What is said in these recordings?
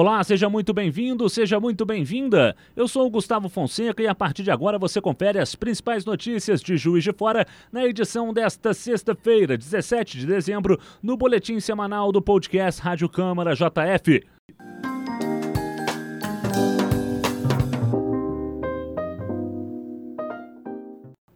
Olá, seja muito bem-vindo, seja muito bem-vinda. Eu sou o Gustavo Fonseca e a partir de agora você confere as principais notícias de Juiz de Fora na edição desta sexta-feira, 17 de dezembro, no boletim semanal do podcast Rádio Câmara JF.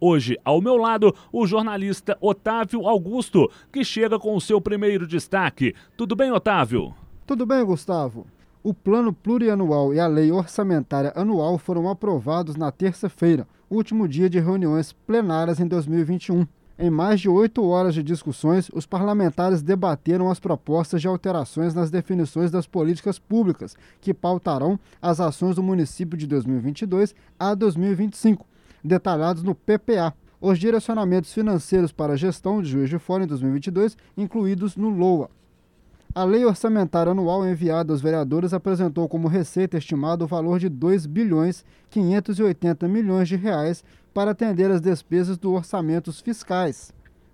Hoje, ao meu lado, o jornalista Otávio Augusto, que chega com o seu primeiro destaque. Tudo bem, Otávio? Tudo bem, Gustavo. O Plano Plurianual e a Lei Orçamentária Anual foram aprovados na terça-feira, último dia de reuniões plenárias em 2021. Em mais de oito horas de discussões, os parlamentares debateram as propostas de alterações nas definições das políticas públicas que pautarão as ações do município de 2022 a 2025 detalhados no PPA, os direcionamentos financeiros para a gestão de Juiz de Fora em 2022, incluídos no LOA. A lei orçamentária anual enviada aos vereadores apresentou como receita estimada o valor de 2 bilhões 580 milhões de reais para atender as despesas dos orçamentos fiscais,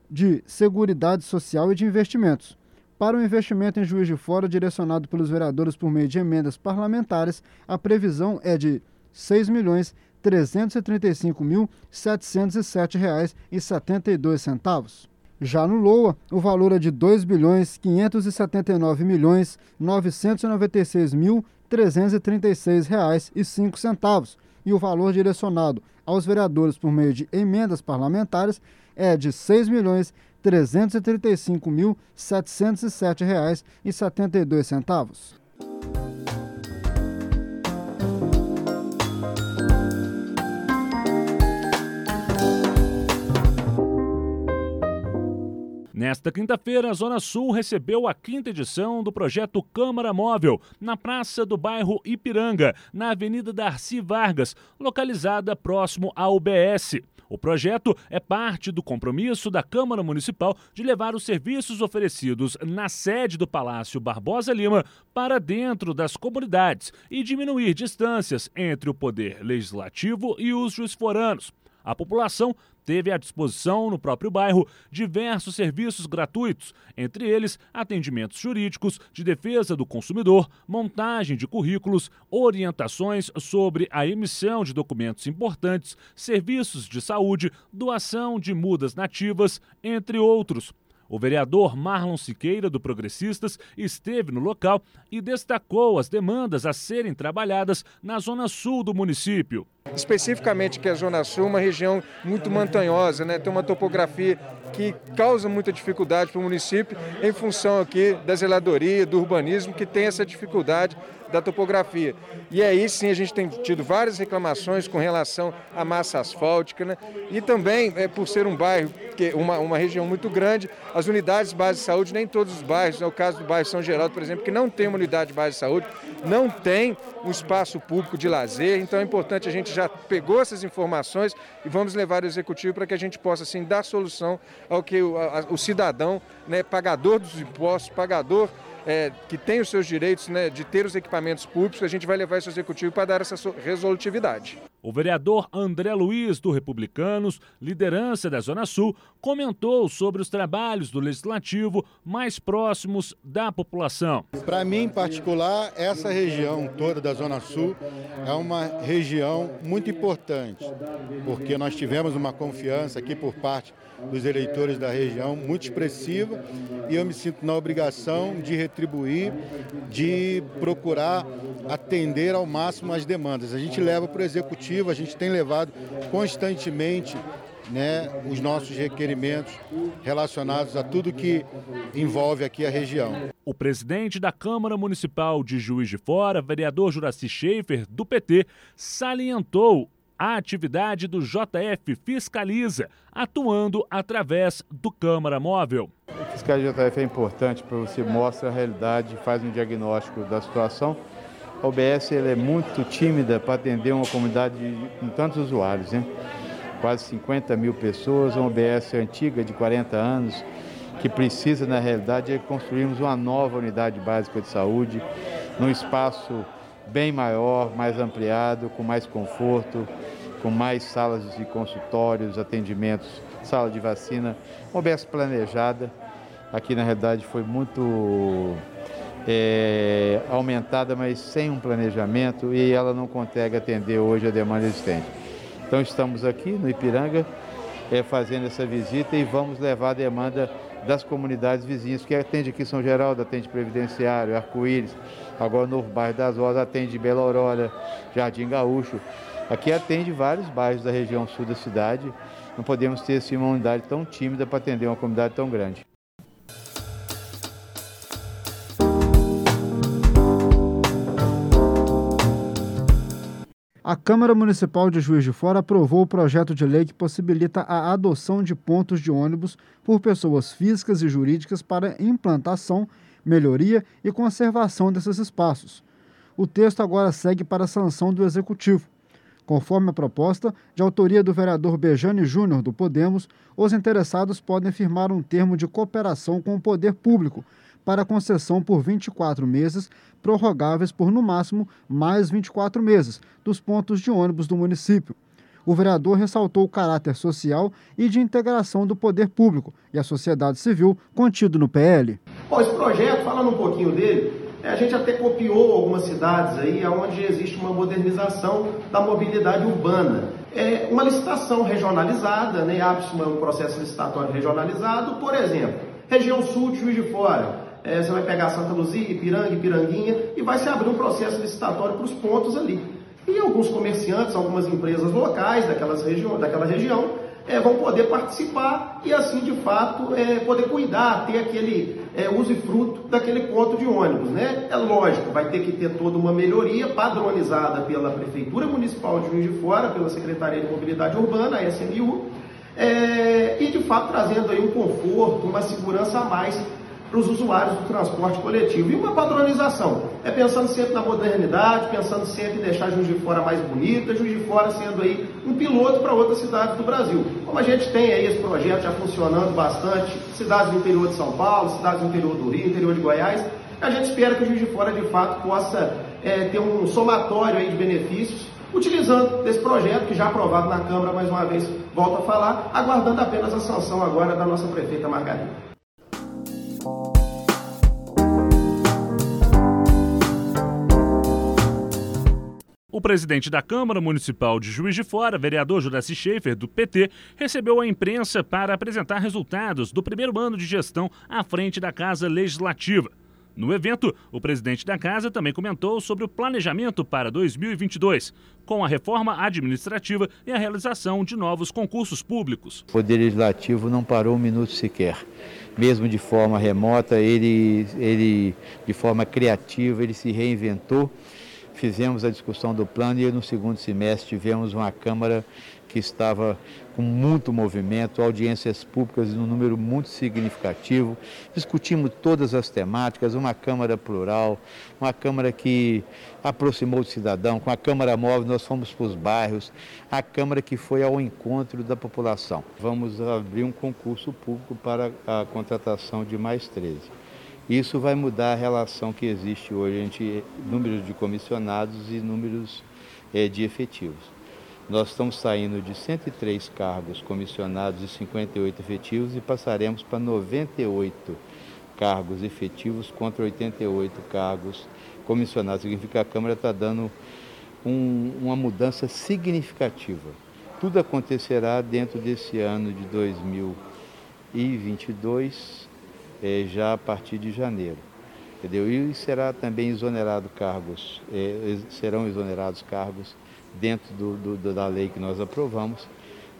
de seguridade social e de investimentos. Para o investimento em Juiz de Fora direcionado pelos vereadores por meio de emendas parlamentares, a previsão é de 6 milhões R$ 335.707,72. Já no LOA, o valor é de R$ 2 bilhões 579 milhões 996 mil 336 reais e cinco centavos. O valor direcionado aos vereadores por meio de emendas parlamentares é de R$ 6 Nesta quinta-feira, a Zona Sul recebeu a quinta edição do projeto Câmara Móvel, na praça do bairro Ipiranga, na Avenida Darcy Vargas, localizada próximo à UBS. O projeto é parte do compromisso da Câmara Municipal de levar os serviços oferecidos na sede do Palácio Barbosa Lima para dentro das comunidades e diminuir distâncias entre o poder legislativo e os juiz-foranos. A população teve à disposição no próprio bairro diversos serviços gratuitos, entre eles atendimentos jurídicos, de defesa do consumidor, montagem de currículos, orientações sobre a emissão de documentos importantes, serviços de saúde, doação de mudas nativas, entre outros. O vereador Marlon Siqueira, do Progressistas, esteve no local e destacou as demandas a serem trabalhadas na zona sul do município. Especificamente que a Zona Sul é uma região muito montanhosa, né? tem uma topografia que causa muita dificuldade para o município em função aqui da zeladoria, do urbanismo, que tem essa dificuldade da topografia. E aí sim a gente tem tido várias reclamações com relação à massa asfáltica, né? E também, é, por ser um bairro, que uma, uma região muito grande, as unidades de base de saúde, nem todos os bairros, é o caso do bairro São Geraldo, por exemplo, que não tem uma unidade de base de saúde, não tem um espaço público de lazer, então é importante, a gente já pegou essas informações e vamos levar ao executivo para que a gente possa assim dar solução ao que o, a, o cidadão, né, pagador dos impostos, pagador é, que tem os seus direitos né, de ter os equipamentos públicos, a gente vai levar isso ao executivo para dar essa resolutividade. O vereador André Luiz, do Republicanos, liderança da Zona Sul, comentou sobre os trabalhos do Legislativo mais próximos da população. Para mim, em particular, essa região toda da Zona Sul é uma região muito importante, porque nós tivemos uma confiança aqui por parte dos eleitores da região muito expressiva e eu me sinto na obrigação de retribuir, de procurar atender ao máximo as demandas. A gente leva para o executivo, a gente tem levado constantemente né, os nossos requerimentos relacionados a tudo que envolve aqui a região. O presidente da Câmara Municipal de Juiz de Fora, vereador Juraci Schaefer, do PT, salientou a atividade do JF Fiscaliza, atuando através do Câmara Móvel. O fiscal JF é importante para você mostrar a realidade, faz um diagnóstico da situação. A OBS é muito tímida para atender uma comunidade com tantos usuários, né? quase 50 mil pessoas, uma OBS antiga de 40 anos, que precisa, na realidade, de construirmos uma nova unidade básica de saúde, num espaço bem maior, mais ampliado, com mais conforto, com mais salas de consultórios, atendimentos, sala de vacina, uma OBS planejada. Aqui na realidade foi muito é, aumentada, mas sem um planejamento e ela não consegue atender hoje a demanda existente. Então estamos aqui no Ipiranga é, fazendo essa visita e vamos levar a demanda das comunidades vizinhas, que atende aqui São Geraldo, atende Previdenciário, Arco-Íris, agora no bairro das Rosas atende Bela Aurora, Jardim Gaúcho. Aqui atende vários bairros da região sul da cidade. Não podemos ter assim, uma unidade tão tímida para atender uma comunidade tão grande. A Câmara Municipal de Juiz de Fora aprovou o projeto de lei que possibilita a adoção de pontos de ônibus por pessoas físicas e jurídicas para implantação, melhoria e conservação desses espaços. O texto agora segue para a sanção do Executivo. Conforme a proposta, de autoria do vereador Bejane Júnior do Podemos, os interessados podem firmar um termo de cooperação com o poder público para concessão por 24 meses, prorrogáveis por no máximo mais 24 meses, dos pontos de ônibus do município. O vereador ressaltou o caráter social e de integração do poder público e a sociedade civil contido no PL. Bom, esse projeto, falando um pouquinho dele, a gente até copiou algumas cidades aí onde existe uma modernização da mobilidade urbana. É uma licitação regionalizada, né? abre-se um processo licitatório regionalizado, por exemplo, região sul de Juiz de Fora, é, você vai pegar Santa Luzia, Ipiranga, Ipiranguinha e vai se abrir um processo licitatório para os pontos ali. E alguns comerciantes, algumas empresas locais daquelas regi daquela região é, vão poder participar e assim de fato é, poder cuidar, ter aquele é, uso e fruto daquele ponto de ônibus. Né? É lógico, vai ter que ter toda uma melhoria padronizada pela Prefeitura Municipal de Juiz de Fora, pela Secretaria de Mobilidade Urbana, a SMU, é, e de fato trazendo aí um conforto, uma segurança a mais para os usuários do transporte coletivo. E uma padronização, é pensando sempre na modernidade, pensando sempre em deixar Juiz de Fora mais bonita, Juiz de Fora sendo aí um piloto para outras cidades do Brasil. Como a gente tem aí esse projeto já funcionando bastante, cidades do interior de São Paulo, cidades do interior do Rio, interior de Goiás, a gente espera que o Juiz de Fora de fato possa é, ter um somatório aí de benefícios utilizando desse projeto que já aprovado na Câmara, mais uma vez, volto a falar, aguardando apenas a sanção agora da nossa prefeita Margarida. O presidente da Câmara Municipal de Juiz de Fora, vereador Juraci Schaefer, do PT, recebeu a imprensa para apresentar resultados do primeiro ano de gestão à frente da Casa Legislativa. No evento, o presidente da casa também comentou sobre o planejamento para 2022, com a reforma administrativa e a realização de novos concursos públicos. O Poder Legislativo não parou um minuto sequer. Mesmo de forma remota, ele, ele de forma criativa, ele se reinventou fizemos a discussão do plano e no segundo semestre tivemos uma Câmara que estava com muito movimento, audiências públicas num número muito significativo. Discutimos todas as temáticas, uma Câmara plural, uma Câmara que aproximou o cidadão. Com a Câmara Móvel, nós fomos para os bairros, a Câmara que foi ao encontro da população. Vamos abrir um concurso público para a contratação de mais 13. Isso vai mudar a relação que existe hoje entre números de comissionados e números é, de efetivos. Nós estamos saindo de 103 cargos comissionados e 58 efetivos e passaremos para 98 cargos efetivos contra 88 cargos comissionados. Significa que a Câmara está dando um, uma mudança significativa. Tudo acontecerá dentro desse ano de 2022 é, já a partir de janeiro. Entendeu? E será também exonerado cargos, é, serão exonerados cargos dentro do, do, da lei que nós aprovamos,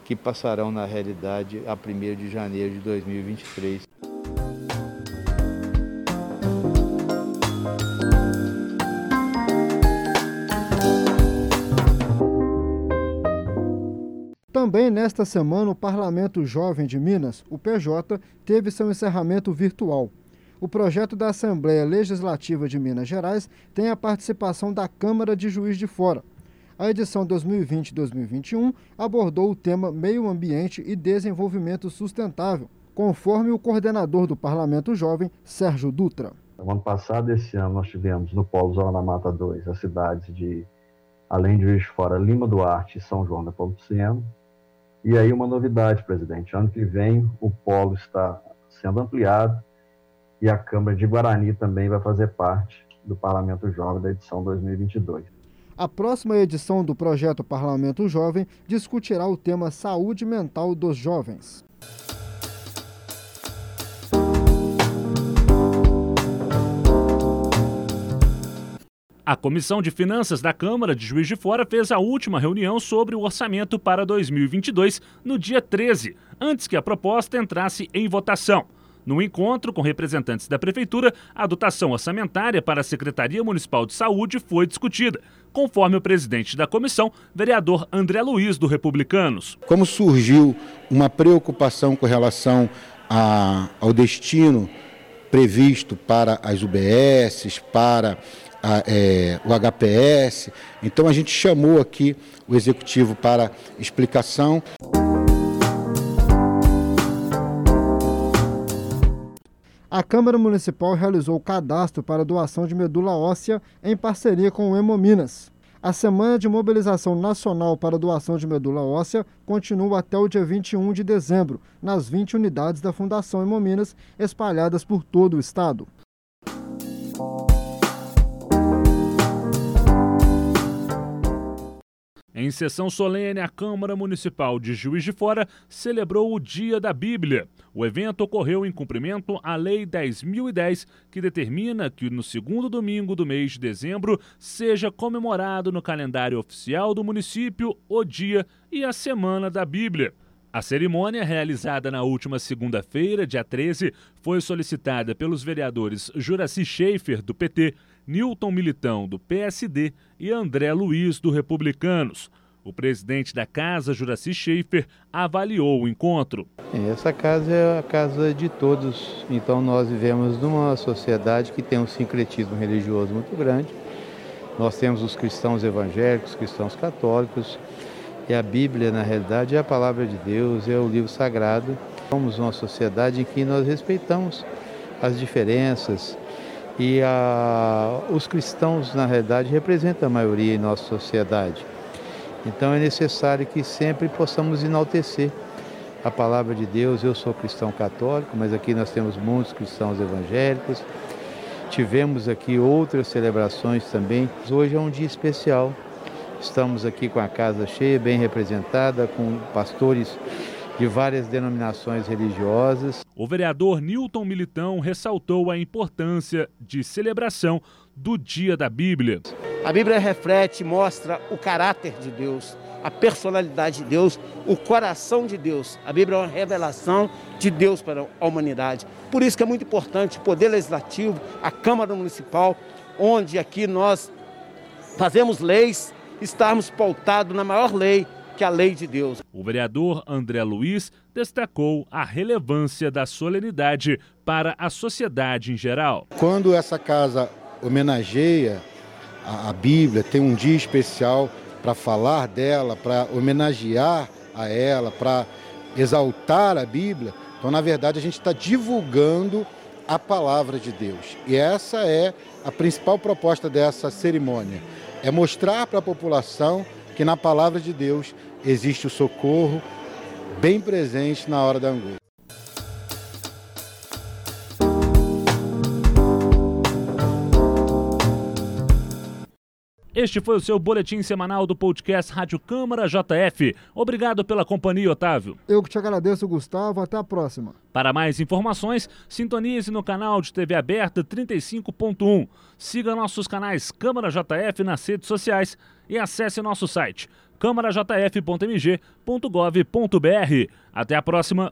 que passarão na realidade a 1 de janeiro de 2023. Nesta semana, o Parlamento Jovem de Minas, o PJ, teve seu encerramento virtual. O projeto da Assembleia Legislativa de Minas Gerais tem a participação da Câmara de Juiz de Fora. A edição 2020-2021 abordou o tema Meio Ambiente e Desenvolvimento Sustentável, conforme o coordenador do Parlamento Jovem, Sérgio Dutra. No ano passado, esse ano, nós tivemos no Polo Zona da Mata 2 as cidades de, além de Juiz de Fora, Lima Duarte e São João da Nepomuceno. E aí uma novidade, presidente. Ano que vem o polo está sendo ampliado e a Câmara de Guarani também vai fazer parte do Parlamento Jovem da edição 2022. A próxima edição do projeto Parlamento Jovem discutirá o tema saúde mental dos jovens. A Comissão de Finanças da Câmara de Juiz de Fora fez a última reunião sobre o orçamento para 2022 no dia 13, antes que a proposta entrasse em votação. No encontro com representantes da Prefeitura, a dotação orçamentária para a Secretaria Municipal de Saúde foi discutida, conforme o presidente da comissão, vereador André Luiz, do Republicanos. Como surgiu uma preocupação com relação a, ao destino previsto para as UBSs, para a, é, o HPS. Então a gente chamou aqui o executivo para explicação. A Câmara Municipal realizou o cadastro para doação de medula óssea em parceria com o Hemominas. A semana de mobilização nacional para doação de medula óssea continua até o dia 21 de dezembro, nas 20 unidades da Fundação Hemominas espalhadas por todo o estado. Em sessão solene, a Câmara Municipal de Juiz de Fora celebrou o Dia da Bíblia. O evento ocorreu em cumprimento à Lei 10.010, que determina que no segundo domingo do mês de dezembro seja comemorado no calendário oficial do município o Dia e a Semana da Bíblia. A cerimônia, realizada na última segunda-feira, dia 13, foi solicitada pelos vereadores Juraci Schaefer, do PT, Newton Militão, do PSD e André Luiz, do Republicanos. O presidente da casa, Juraci Schaefer, avaliou o encontro. Essa casa é a casa de todos, então nós vivemos numa sociedade que tem um sincretismo religioso muito grande. Nós temos os cristãos evangélicos, cristãos católicos, e a Bíblia, na realidade, é a palavra de Deus, é o livro sagrado. Somos uma sociedade em que nós respeitamos as diferenças e a, os cristãos, na realidade, representam a maioria em nossa sociedade. Então é necessário que sempre possamos enaltecer a palavra de Deus. Eu sou cristão católico, mas aqui nós temos muitos cristãos evangélicos. Tivemos aqui outras celebrações também. Hoje é um dia especial Estamos aqui com a casa cheia, bem representada, com pastores de várias denominações religiosas. O vereador Newton Militão ressaltou a importância de celebração do Dia da Bíblia. A Bíblia reflete, mostra o caráter de Deus, a personalidade de Deus, o coração de Deus. A Bíblia é uma revelação de Deus para a humanidade. Por isso que é muito importante o Poder Legislativo, a Câmara Municipal, onde aqui nós fazemos leis estarmos pautados na maior lei, que é a lei de Deus. O vereador André Luiz destacou a relevância da solenidade para a sociedade em geral. Quando essa casa homenageia a, a Bíblia, tem um dia especial para falar dela, para homenagear a ela, para exaltar a Bíblia, então na verdade a gente está divulgando a palavra de Deus. E essa é a principal proposta dessa cerimônia é mostrar para a população que na palavra de Deus existe o socorro bem presente na hora da angústia. Este foi o seu boletim semanal do podcast Rádio Câmara JF. Obrigado pela companhia, Otávio. Eu que te agradeço, Gustavo. Até a próxima. Para mais informações, sintonize no canal de TV aberta 35.1. Siga nossos canais Câmara JF nas redes sociais e acesse nosso site câmarajf.mg.gov.br. Até a próxima.